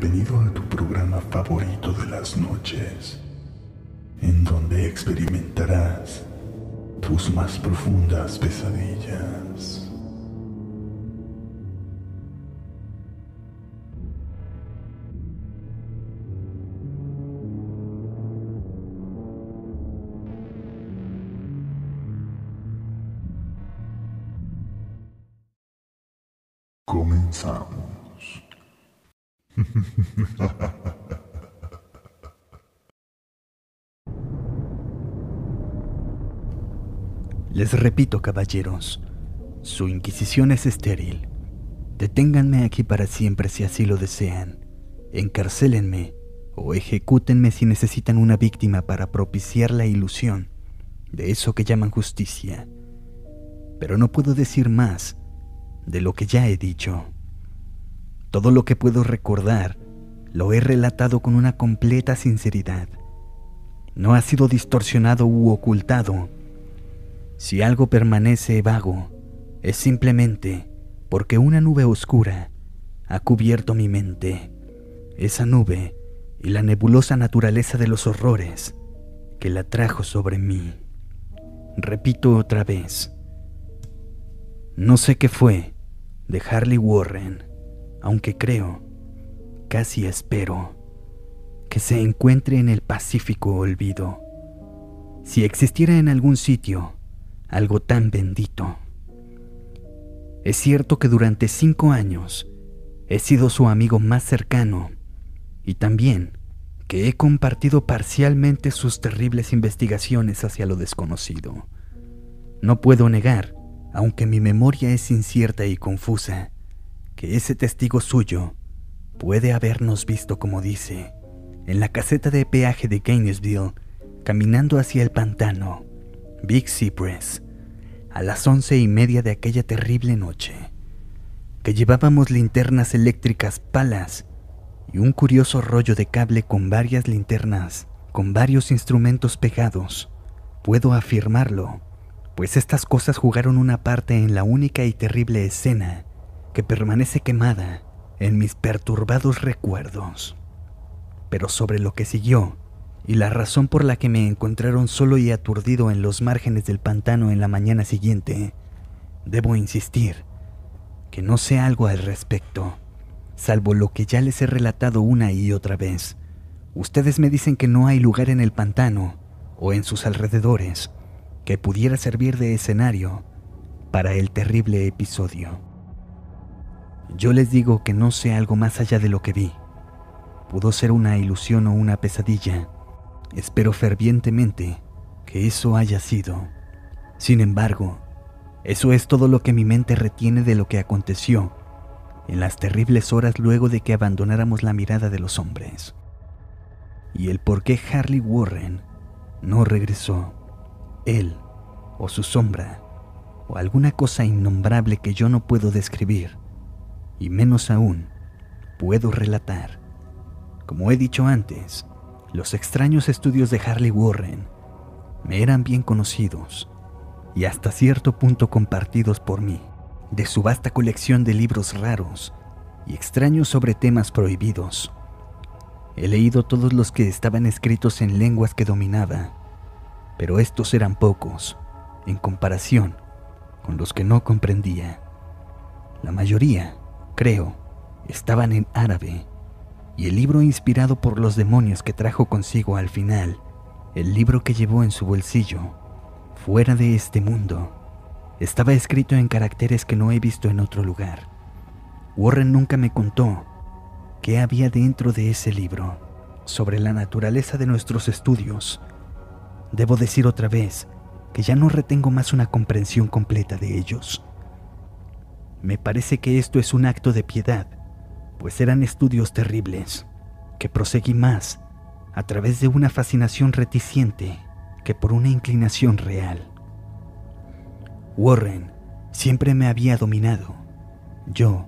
Bienvenido a tu programa favorito de las noches, en donde experimentarás tus más profundas pesadillas. Comenzamos. Les repito, caballeros, su inquisición es estéril. Deténganme aquí para siempre si así lo desean. Encarcélenme o ejecútenme si necesitan una víctima para propiciar la ilusión de eso que llaman justicia. Pero no puedo decir más de lo que ya he dicho. Todo lo que puedo recordar lo he relatado con una completa sinceridad. No ha sido distorsionado u ocultado. Si algo permanece vago, es simplemente porque una nube oscura ha cubierto mi mente. Esa nube y la nebulosa naturaleza de los horrores que la trajo sobre mí. Repito otra vez. No sé qué fue de Harley Warren, aunque creo, casi espero, que se encuentre en el Pacífico olvido. Si existiera en algún sitio algo tan bendito. Es cierto que durante cinco años he sido su amigo más cercano y también que he compartido parcialmente sus terribles investigaciones hacia lo desconocido. No puedo negar, aunque mi memoria es incierta y confusa, que ese testigo suyo puede habernos visto como dice, en la caseta de peaje de Gainesville, caminando hacia el pantano, Big Cypress, a las once y media de aquella terrible noche, que llevábamos linternas eléctricas palas y un curioso rollo de cable con varias linternas, con varios instrumentos pegados. Puedo afirmarlo, pues estas cosas jugaron una parte en la única y terrible escena que permanece quemada en mis perturbados recuerdos. Pero sobre lo que siguió, y la razón por la que me encontraron solo y aturdido en los márgenes del pantano en la mañana siguiente, debo insistir que no sé algo al respecto, salvo lo que ya les he relatado una y otra vez. Ustedes me dicen que no hay lugar en el pantano o en sus alrededores que pudiera servir de escenario para el terrible episodio. Yo les digo que no sé algo más allá de lo que vi. Pudo ser una ilusión o una pesadilla, Espero fervientemente que eso haya sido. Sin embargo, eso es todo lo que mi mente retiene de lo que aconteció en las terribles horas luego de que abandonáramos la mirada de los hombres. Y el por qué Harley Warren no regresó, él o su sombra, o alguna cosa innombrable que yo no puedo describir, y menos aún puedo relatar. Como he dicho antes, los extraños estudios de Harley Warren me eran bien conocidos y hasta cierto punto compartidos por mí, de su vasta colección de libros raros y extraños sobre temas prohibidos. He leído todos los que estaban escritos en lenguas que dominaba, pero estos eran pocos en comparación con los que no comprendía. La mayoría, creo, estaban en árabe y el libro inspirado por los demonios que trajo consigo al final, el libro que llevó en su bolsillo, fuera de este mundo, estaba escrito en caracteres que no he visto en otro lugar. Warren nunca me contó qué había dentro de ese libro sobre la naturaleza de nuestros estudios. Debo decir otra vez que ya no retengo más una comprensión completa de ellos. Me parece que esto es un acto de piedad pues eran estudios terribles, que proseguí más a través de una fascinación reticente que por una inclinación real. Warren siempre me había dominado. Yo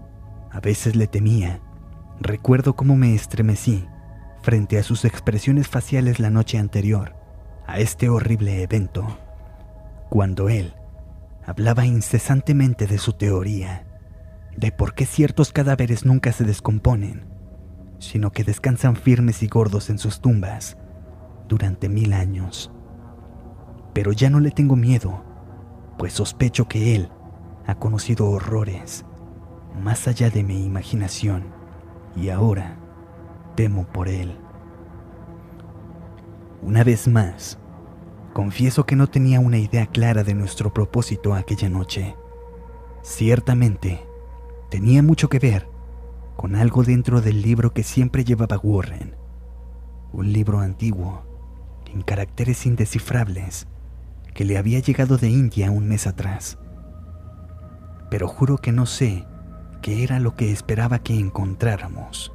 a veces le temía. Recuerdo cómo me estremecí frente a sus expresiones faciales la noche anterior a este horrible evento, cuando él hablaba incesantemente de su teoría de por qué ciertos cadáveres nunca se descomponen, sino que descansan firmes y gordos en sus tumbas durante mil años. Pero ya no le tengo miedo, pues sospecho que él ha conocido horrores más allá de mi imaginación y ahora temo por él. Una vez más, confieso que no tenía una idea clara de nuestro propósito aquella noche. Ciertamente, tenía mucho que ver con algo dentro del libro que siempre llevaba Warren. Un libro antiguo, en caracteres indescifrables, que le había llegado de India un mes atrás. Pero juro que no sé qué era lo que esperaba que encontráramos.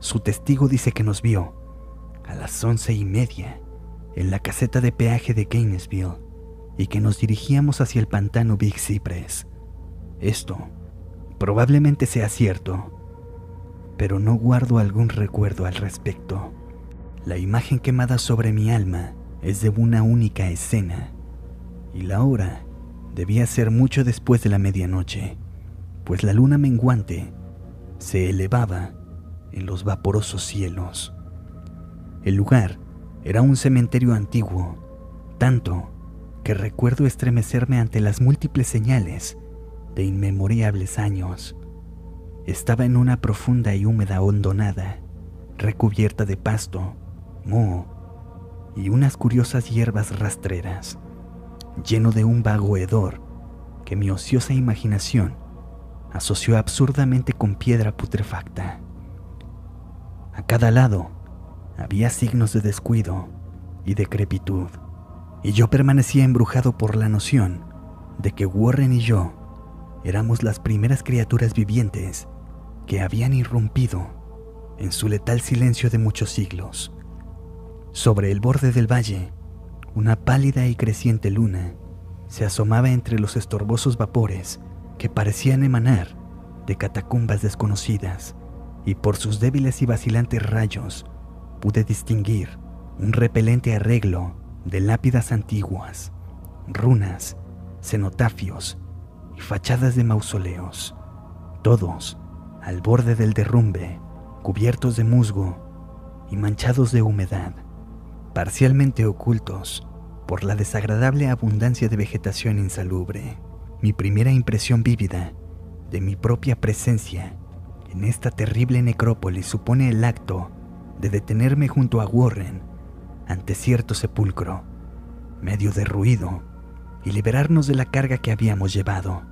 Su testigo dice que nos vio a las once y media en la caseta de peaje de Gainesville y que nos dirigíamos hacia el pantano Big Cypress. Esto probablemente sea cierto, pero no guardo algún recuerdo al respecto. La imagen quemada sobre mi alma es de una única escena, y la hora debía ser mucho después de la medianoche, pues la luna menguante se elevaba en los vaporosos cielos. El lugar era un cementerio antiguo, tanto que recuerdo estremecerme ante las múltiples señales de inmemorables años. Estaba en una profunda y húmeda hondonada, recubierta de pasto, moho y unas curiosas hierbas rastreras, lleno de un vago hedor que mi ociosa imaginación asoció absurdamente con piedra putrefacta. A cada lado había signos de descuido y decrepitud, y yo permanecía embrujado por la noción de que Warren y yo éramos las primeras criaturas vivientes que habían irrumpido en su letal silencio de muchos siglos. Sobre el borde del valle, una pálida y creciente luna se asomaba entre los estorbosos vapores que parecían emanar de catacumbas desconocidas, y por sus débiles y vacilantes rayos pude distinguir un repelente arreglo de lápidas antiguas, runas, cenotafios y fachadas de mausoleos, todos al borde del derrumbe, cubiertos de musgo y manchados de humedad, parcialmente ocultos por la desagradable abundancia de vegetación insalubre. Mi primera impresión vívida de mi propia presencia en esta terrible necrópolis supone el acto de detenerme junto a Warren ante cierto sepulcro, medio derruido, y liberarnos de la carga que habíamos llevado.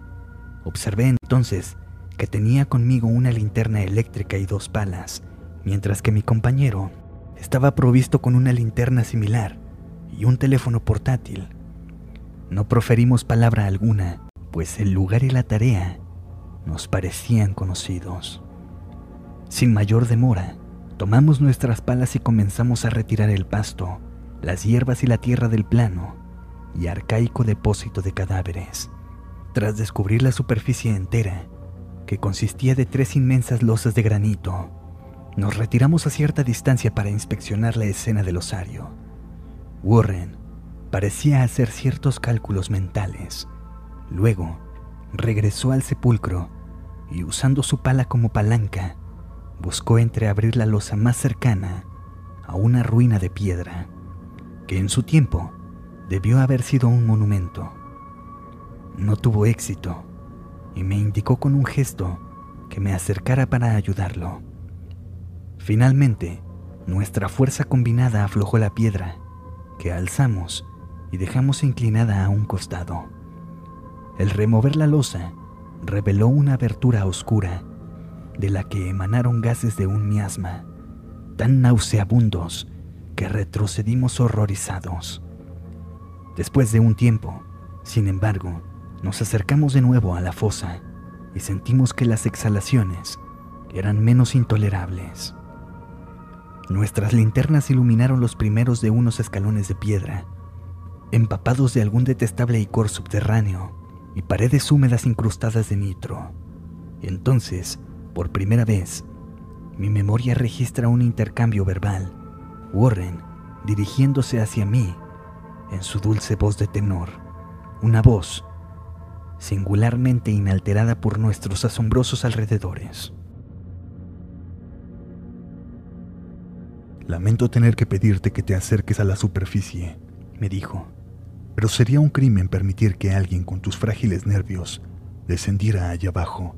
Observé entonces que tenía conmigo una linterna eléctrica y dos palas, mientras que mi compañero estaba provisto con una linterna similar y un teléfono portátil. No proferimos palabra alguna, pues el lugar y la tarea nos parecían conocidos. Sin mayor demora, Tomamos nuestras palas y comenzamos a retirar el pasto, las hierbas y la tierra del plano y arcaico depósito de cadáveres. Tras descubrir la superficie entera, que consistía de tres inmensas losas de granito, nos retiramos a cierta distancia para inspeccionar la escena del osario. Warren parecía hacer ciertos cálculos mentales. Luego, regresó al sepulcro y usando su pala como palanca, buscó entreabrir la losa más cercana a una ruina de piedra, que en su tiempo debió haber sido un monumento. No tuvo éxito y me indicó con un gesto que me acercara para ayudarlo. Finalmente, nuestra fuerza combinada aflojó la piedra, que alzamos y dejamos inclinada a un costado. El remover la losa reveló una abertura oscura de la que emanaron gases de un miasma, tan nauseabundos que retrocedimos horrorizados. Después de un tiempo, sin embargo, nos acercamos de nuevo a la fosa y sentimos que las exhalaciones eran menos intolerables. Nuestras linternas iluminaron los primeros de unos escalones de piedra, empapados de algún detestable icor subterráneo y paredes húmedas incrustadas de nitro. Entonces por primera vez, mi memoria registra un intercambio verbal. Warren dirigiéndose hacia mí en su dulce voz de tenor, una voz singularmente inalterada por nuestros asombrosos alrededores. Lamento tener que pedirte que te acerques a la superficie, me dijo, pero sería un crimen permitir que alguien con tus frágiles nervios descendiera allá abajo.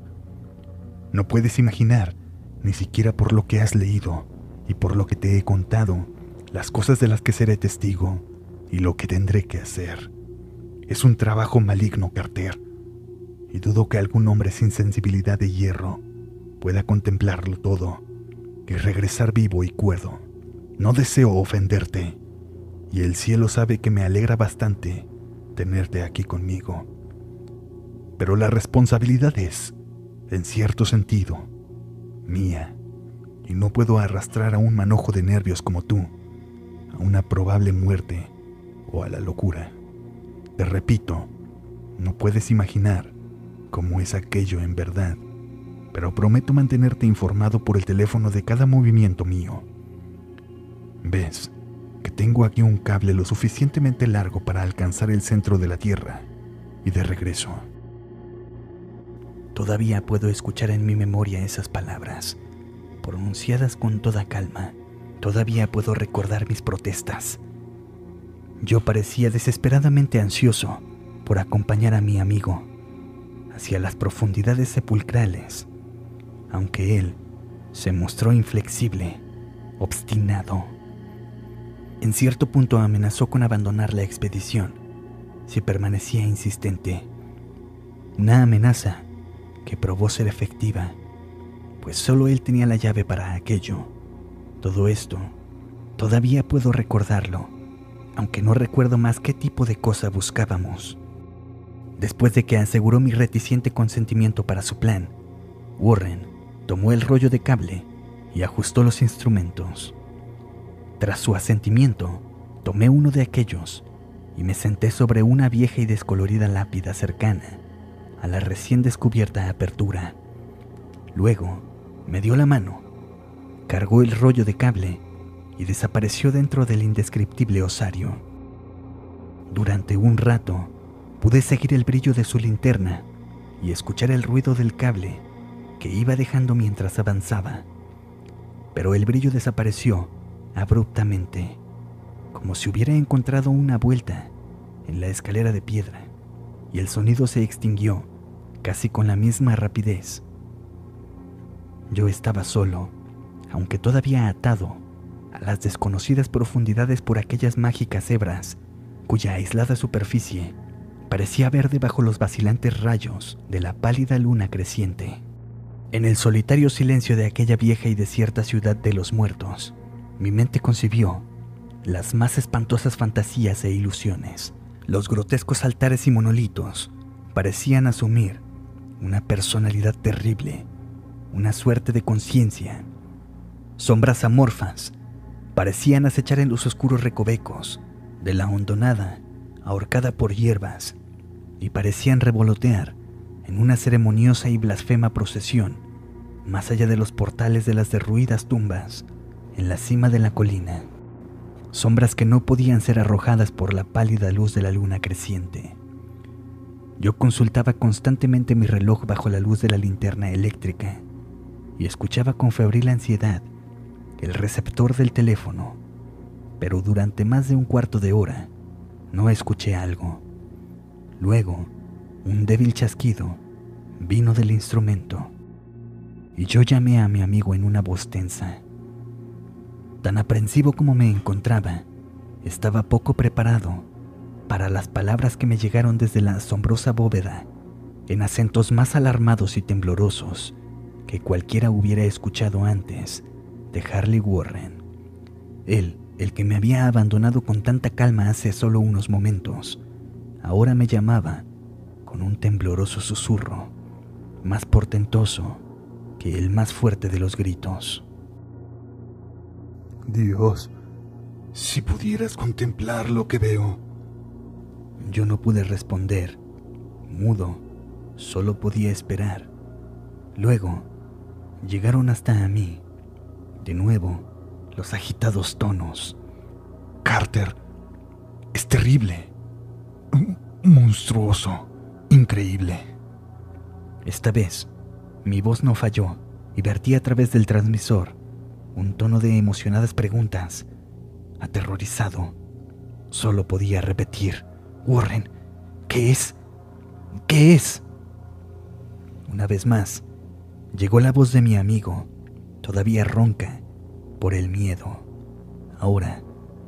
No puedes imaginar, ni siquiera por lo que has leído y por lo que te he contado, las cosas de las que seré testigo y lo que tendré que hacer. Es un trabajo maligno, Carter, y dudo que algún hombre sin sensibilidad de hierro pueda contemplarlo todo y regresar vivo y cuerdo. No deseo ofenderte, y el cielo sabe que me alegra bastante tenerte aquí conmigo. Pero la responsabilidad es, en cierto sentido, mía, y no puedo arrastrar a un manojo de nervios como tú a una probable muerte o a la locura. Te repito, no puedes imaginar cómo es aquello en verdad, pero prometo mantenerte informado por el teléfono de cada movimiento mío. Ves que tengo aquí un cable lo suficientemente largo para alcanzar el centro de la Tierra y de regreso. Todavía puedo escuchar en mi memoria esas palabras, pronunciadas con toda calma. Todavía puedo recordar mis protestas. Yo parecía desesperadamente ansioso por acompañar a mi amigo hacia las profundidades sepulcrales, aunque él se mostró inflexible, obstinado. En cierto punto amenazó con abandonar la expedición si permanecía insistente. Una amenaza que probó ser efectiva, pues solo él tenía la llave para aquello. Todo esto, todavía puedo recordarlo, aunque no recuerdo más qué tipo de cosa buscábamos. Después de que aseguró mi reticente consentimiento para su plan, Warren tomó el rollo de cable y ajustó los instrumentos. Tras su asentimiento, tomé uno de aquellos y me senté sobre una vieja y descolorida lápida cercana a la recién descubierta apertura. Luego, me dio la mano, cargó el rollo de cable y desapareció dentro del indescriptible osario. Durante un rato, pude seguir el brillo de su linterna y escuchar el ruido del cable que iba dejando mientras avanzaba. Pero el brillo desapareció abruptamente, como si hubiera encontrado una vuelta en la escalera de piedra, y el sonido se extinguió casi con la misma rapidez. Yo estaba solo, aunque todavía atado a las desconocidas profundidades por aquellas mágicas hebras, cuya aislada superficie parecía verde bajo los vacilantes rayos de la pálida luna creciente. En el solitario silencio de aquella vieja y desierta ciudad de los muertos, mi mente concibió las más espantosas fantasías e ilusiones. Los grotescos altares y monolitos parecían asumir una personalidad terrible, una suerte de conciencia. Sombras amorfas parecían acechar en los oscuros recovecos de la hondonada, ahorcada por hierbas, y parecían revolotear en una ceremoniosa y blasfema procesión, más allá de los portales de las derruidas tumbas, en la cima de la colina, sombras que no podían ser arrojadas por la pálida luz de la luna creciente. Yo consultaba constantemente mi reloj bajo la luz de la linterna eléctrica y escuchaba con febril ansiedad el receptor del teléfono, pero durante más de un cuarto de hora no escuché algo. Luego, un débil chasquido vino del instrumento y yo llamé a mi amigo en una voz tensa. Tan aprensivo como me encontraba, estaba poco preparado para las palabras que me llegaron desde la asombrosa bóveda, en acentos más alarmados y temblorosos que cualquiera hubiera escuchado antes de Harley Warren. Él, el que me había abandonado con tanta calma hace solo unos momentos, ahora me llamaba con un tembloroso susurro, más portentoso que el más fuerte de los gritos. Dios, si pudieras contemplar lo que veo. Yo no pude responder, mudo, solo podía esperar. Luego, llegaron hasta a mí, de nuevo, los agitados tonos. Carter, es terrible monstruoso, increíble. Esta vez, mi voz no falló y vertí a través del transmisor un tono de emocionadas preguntas. Aterrorizado, solo podía repetir, Warren, ¿qué es? ¿Qué es? Una vez más, llegó la voz de mi amigo, todavía ronca por el miedo, ahora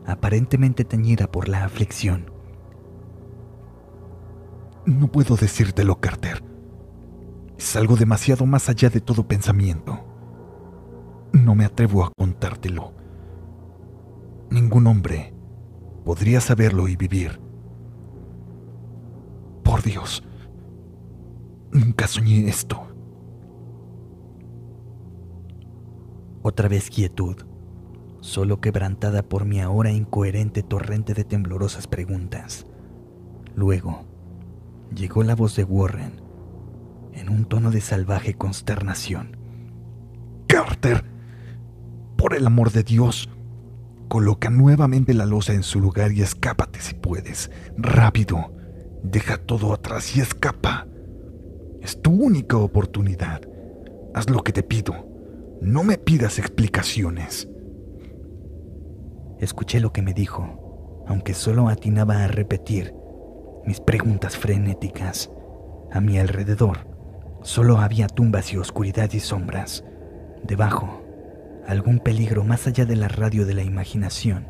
aparentemente teñida por la aflicción. No puedo decírtelo, Carter. Es algo demasiado más allá de todo pensamiento. No me atrevo a contártelo. Ningún hombre podría saberlo y vivir. Por Dios, nunca soñé esto. Otra vez quietud, solo quebrantada por mi ahora incoherente torrente de temblorosas preguntas. Luego, llegó la voz de Warren en un tono de salvaje consternación. Carter, por el amor de Dios, coloca nuevamente la losa en su lugar y escápate si puedes. Rápido, deja todo atrás y escapa. Es tu única oportunidad. Haz lo que te pido. No me pidas explicaciones. Escuché lo que me dijo, aunque solo atinaba a repetir mis preguntas frenéticas. A mi alrededor solo había tumbas y oscuridad y sombras. Debajo, algún peligro más allá de la radio de la imaginación.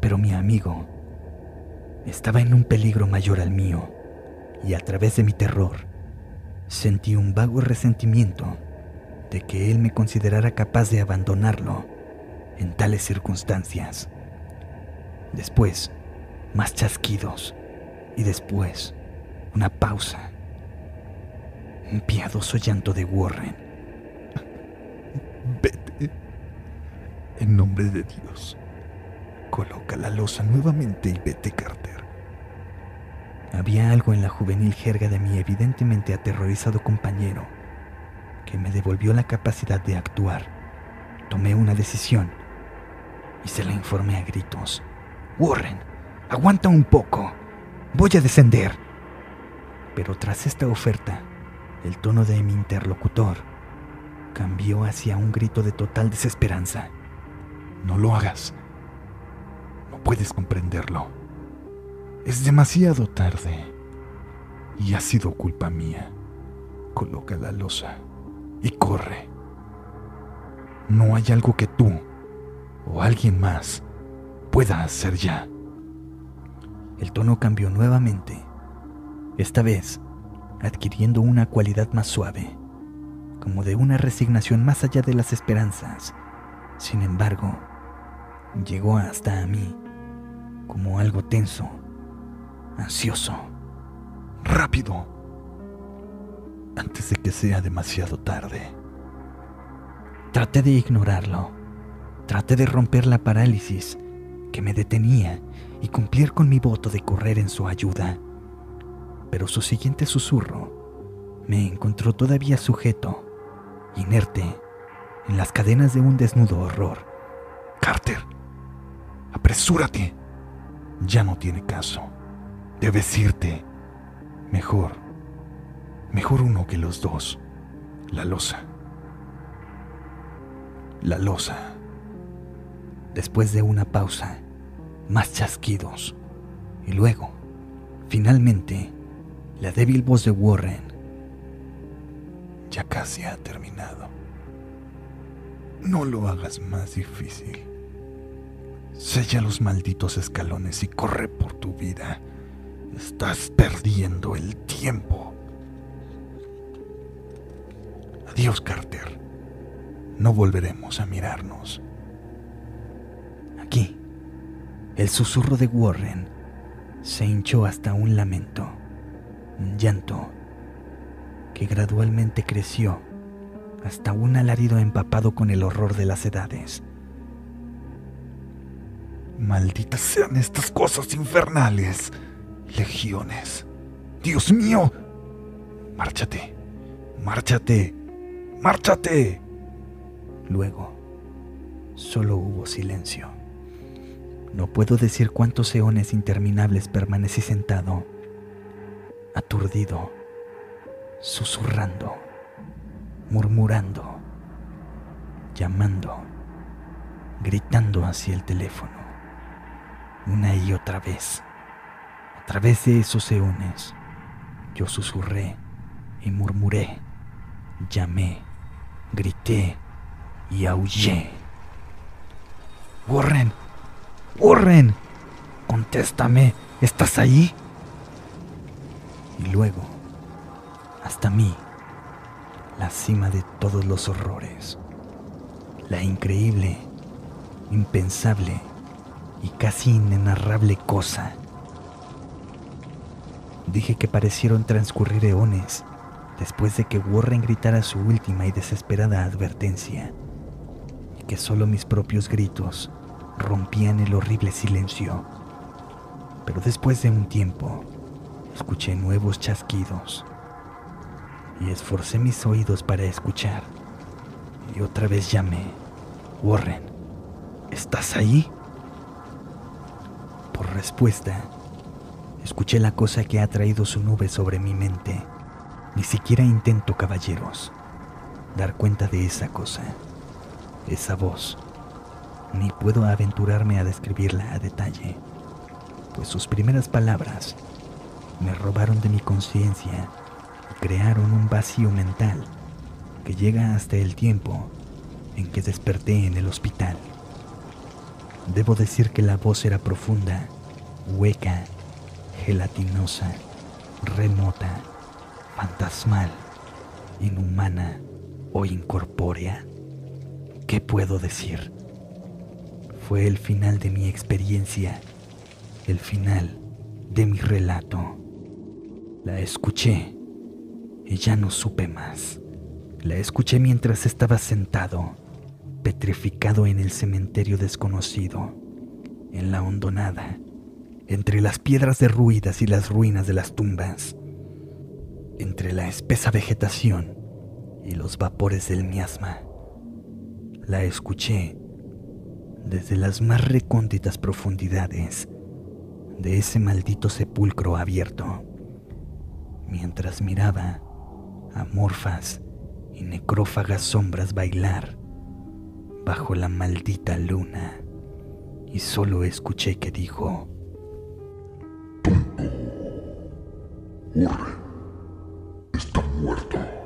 Pero mi amigo estaba en un peligro mayor al mío, y a través de mi terror sentí un vago resentimiento de que él me considerara capaz de abandonarlo en tales circunstancias. Después, más chasquidos y después una pausa. Un piadoso llanto de Warren. Vete. En nombre de Dios. Coloca la losa nuevamente y vete, Carter. Había algo en la juvenil jerga de mi evidentemente aterrorizado compañero que me devolvió la capacidad de actuar. Tomé una decisión y se la informé a gritos. Warren, aguanta un poco. Voy a descender. Pero tras esta oferta, el tono de mi interlocutor cambió hacia un grito de total desesperanza. No lo hagas. No puedes comprenderlo. Es demasiado tarde. Y ha sido culpa mía. Coloca la losa y corre. No hay algo que tú o alguien más pueda hacer ya. El tono cambió nuevamente, esta vez adquiriendo una cualidad más suave, como de una resignación más allá de las esperanzas. Sin embargo, llegó hasta a mí como algo tenso, ansioso. Rápido, antes de que sea demasiado tarde. Traté de ignorarlo. Traté de romper la parálisis que me detenía y cumplir con mi voto de correr en su ayuda. Pero su siguiente susurro me encontró todavía sujeto, inerte, en las cadenas de un desnudo horror. Carter, apresúrate. Ya no tiene caso. Debes irte. Mejor. Mejor uno que los dos. La losa. La losa. Después de una pausa, más chasquidos. Y luego, finalmente, la débil voz de Warren. Ya casi ha terminado. No lo hagas más difícil. Sella los malditos escalones y corre por tu vida. Estás perdiendo el tiempo. Adiós, Carter. No volveremos a mirarnos. Aquí, el susurro de Warren se hinchó hasta un lamento, un llanto que gradualmente creció hasta un alarido empapado con el horror de las edades. Malditas sean estas cosas infernales. Legiones. Dios mío. Márchate. Márchate. Márchate. Luego, solo hubo silencio. No puedo decir cuántos eones interminables permanecí sentado, aturdido, susurrando, murmurando, llamando gritando hacia el teléfono, una y otra vez. A través de esos eones, yo susurré y murmuré, llamé, grité y aullé. Warren, Warren, contéstame, ¿estás ahí? Y luego, hasta mí, la cima de todos los horrores, la increíble, impensable y casi inenarrable cosa. Dije que parecieron transcurrir eones después de que Warren gritara su última y desesperada advertencia, y que solo mis propios gritos rompían el horrible silencio. Pero después de un tiempo, escuché nuevos chasquidos y esforcé mis oídos para escuchar. Y otra vez llamé, Warren, ¿estás ahí? Respuesta, escuché la cosa que ha traído su nube sobre mi mente. Ni siquiera intento, caballeros, dar cuenta de esa cosa, esa voz. Ni puedo aventurarme a describirla a detalle, pues sus primeras palabras me robaron de mi conciencia y crearon un vacío mental que llega hasta el tiempo en que desperté en el hospital. Debo decir que la voz era profunda, hueca, gelatinosa, remota fantasmal, inhumana o incorpórea. ¿Qué puedo decir? Fue el final de mi experiencia, el final de mi relato. La escuché y ya no supe más. La escuché mientras estaba sentado, petrificado en el cementerio desconocido, en la hondonada, entre las piedras derruidas y las ruinas de las tumbas entre la espesa vegetación y los vapores del miasma. La escuché desde las más recónditas profundidades de ese maldito sepulcro abierto, mientras miraba amorfas y necrófagas sombras bailar bajo la maldita luna, y solo escuché que dijo, está muerto.